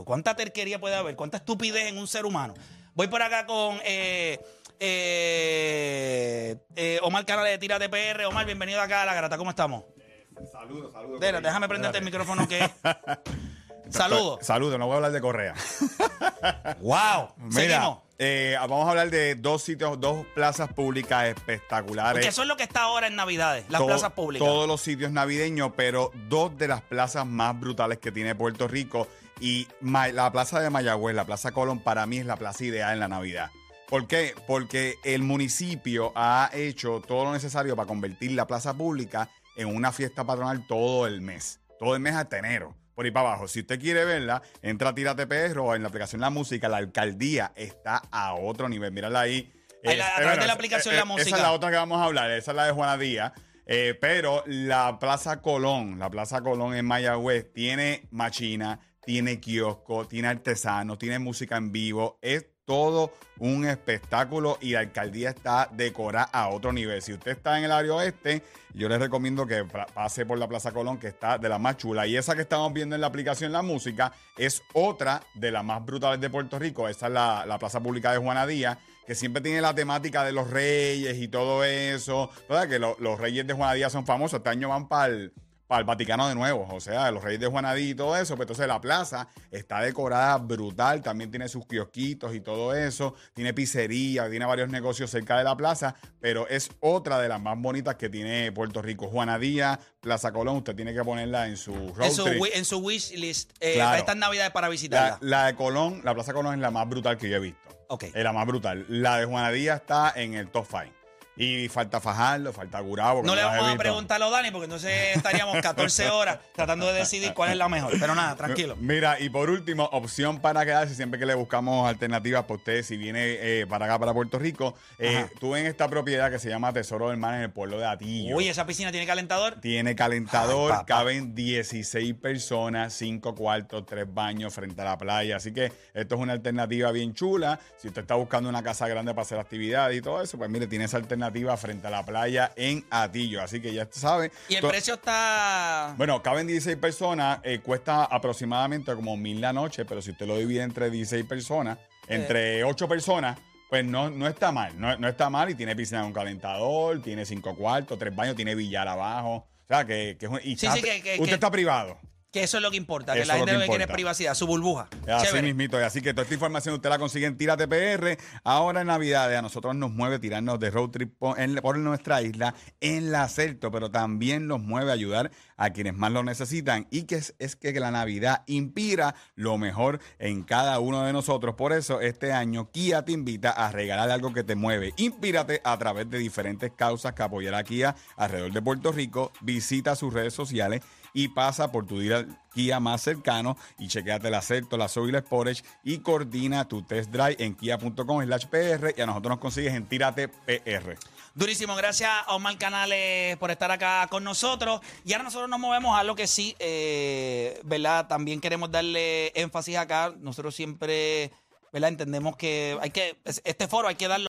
¿Cuánta terquería puede haber? ¿Cuánta estupidez en un ser humano? Voy por acá con eh, eh, eh, Omar Canales de Tira de PR. Omar, bienvenido acá a La Grata. ¿Cómo estamos? Saludos, saludos. Dela, déjame prenderte el micrófono que... Saludos. Saludos, no voy a hablar de Correa. ¡Wow! Mira, eh, vamos a hablar de dos sitios, dos plazas públicas espectaculares. Porque eso es lo que está ahora en Navidades, las Todo- plazas públicas. Todos los sitios navideños, pero dos de las plazas más brutales que tiene Puerto Rico. Y la plaza de Mayagüez, la plaza Colón, para mí es la plaza ideal en la Navidad. ¿Por qué? Porque el municipio ha hecho todo lo necesario para convertir la plaza pública en una fiesta patronal todo el mes. Todo el mes hasta enero. Por ahí para abajo. Si usted quiere verla, entra a Tírate PR o en la aplicación La Música. La alcaldía está a otro nivel. Mírala ahí. Ahí la- a Es- través de la aplicación es- La Esa Música. es la otra que vamos a hablar. Esa es la de Juana Díaz. Eh, pero la Plaza Colón, la Plaza Colón en Mayagüez, tiene machina, tiene kiosco, tiene artesanos, tiene música en vivo. Es todo un espectáculo y la alcaldía está decorada a otro nivel. Si usted está en el área oeste, yo les recomiendo que pase por la Plaza Colón, que está de la más chula. Y esa que estamos viendo en la aplicación La Música es otra de las más brutales de Puerto Rico. Esa es la, la Plaza Pública de Juana Díaz que siempre tiene la temática de los reyes y todo eso. ¿Verdad? Que lo- los reyes de Juana Díaz son famosos. Este año van para el, Vaticano de nuevo. O sea, los reyes de Juana Díaz y todo eso. Pues entonces la plaza está decorada brutal. También tiene sus kiosquitos y todo eso. Tiene pizzería, tiene varios negocios cerca de la plaza. Pero es otra de las más bonitas que tiene Puerto Rico. Juana Díaz, Plaza Colón. Usted tiene que ponerla en su road en, su, trip. wi- en su wish list eh, Claro. para estas Navidades para visitarla. La, la de Colón, la Plaza Colón es la más brutal que yo he visto. Ok. Es la más brutal. La de Juana Díaz está en el top 5. Y falta Fajardo, falta Gurabo. No le vamos a preguntarlo a Dani porque entonces estaríamos 14 horas tratando de decidir cuál es la mejor. Pero nada, tranquilo. Mira, y por último, opción para quedarse, siempre que le buscamos alternativas para usted, si viene eh, para acá, para Puerto Rico, eh, tú en esta propiedad que se llama Tesoro del Mar en el pueblo de Atillo. Uy, esa piscina tiene calentador. Tiene calentador, Ay, caben 16 personas, 5 cuartos, 3 baños frente a la playa. Así que esto es una alternativa bien chula. Si usted está buscando una casa grande para hacer actividades y todo eso, pues mire, tiene esa alternativa frente a la playa en Atillo. Así que ya usted sabe. Y el precio está. Bueno, caben 16 personas, eh, cuesta aproximadamente como mil la noche, pero si usted lo divide entre 16 personas, entre 8 personas, pues no, no está mal, no, no está mal y tiene piscina con calentador, tiene 5 cuartos, 3 baños, tiene billar abajo. O sea, que, que es un- y Sí, está- sí, que- que- usted está privado. Que eso es lo que importa. Que Eso la es lo gente que lo que quiere es importa. privacidad, su burbuja. Así Chévere. mismito. Así que toda esta información usted la consigue en Tírate PR. Ahora en Navidades a nosotros nos mueve tirarnos de road trip por, en- por nuestra isla en la Celto, pero también nos mueve ayudar a quienes más lo necesitan y que es, es que la Navidad inspira lo mejor en cada uno de nosotros. Por eso este año Kia te invita a regalar algo que te mueve. Inspírate a través de diferentes causas que apoyará Kia alrededor de Puerto Rico. Visita sus redes sociales y pasa por tu Kia más cercano y chequeate el Acerto, la Zoe y la Sportage y coordina tu test drive en kia.com slash PR y a nosotros nos consigues en Tírate PR. Durísimo, gracias Omar Canales por estar acá con nosotros. Y ahora nosotros nos movemos a lo que sí, eh, ¿verdad? También queremos darle énfasis acá. Nosotros siempre, ¿verdad? Entendemos que hay que, este foro hay que darlo.